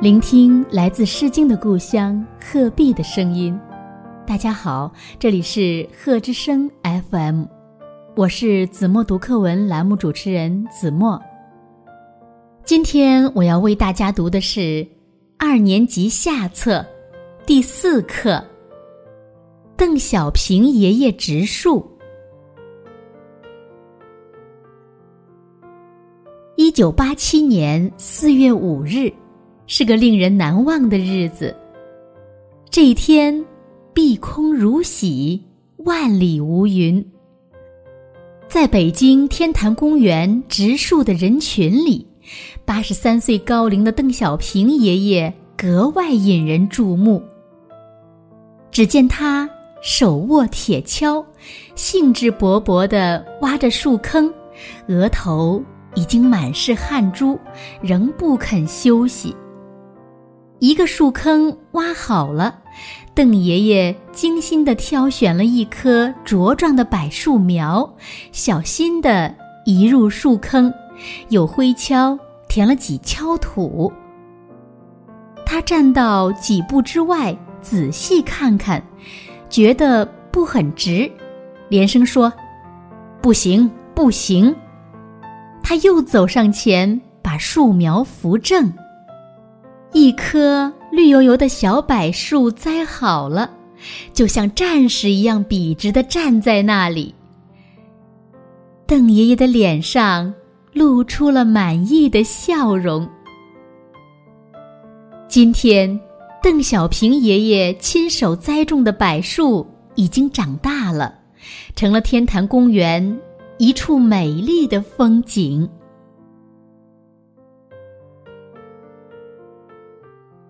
聆听来自《诗经》的故乡鹤壁的声音。大家好，这里是鹤之声 FM，我是子墨读课文栏目主持人子墨。今天我要为大家读的是二年级下册第四课《邓小平爷爷植树》。一九八七年四月五日。是个令人难忘的日子。这一天，碧空如洗，万里无云。在北京天坛公园植树的人群里，八十三岁高龄的邓小平爷爷格外引人注目。只见他手握铁锹，兴致勃勃地挖着树坑，额头已经满是汗珠，仍不肯休息。一个树坑挖好了，邓爷爷精心地挑选了一棵茁壮的柏树苗，小心地移入树坑，又挥锹填了几锹土。他站到几步之外，仔细看看，觉得不很直，连声说：“不行，不行！”他又走上前，把树苗扶正。一棵绿油油的小柏树栽好了，就像战士一样笔直的站在那里。邓爷爷的脸上露出了满意的笑容。今天，邓小平爷爷亲手栽种的柏树已经长大了，成了天坛公园一处美丽的风景。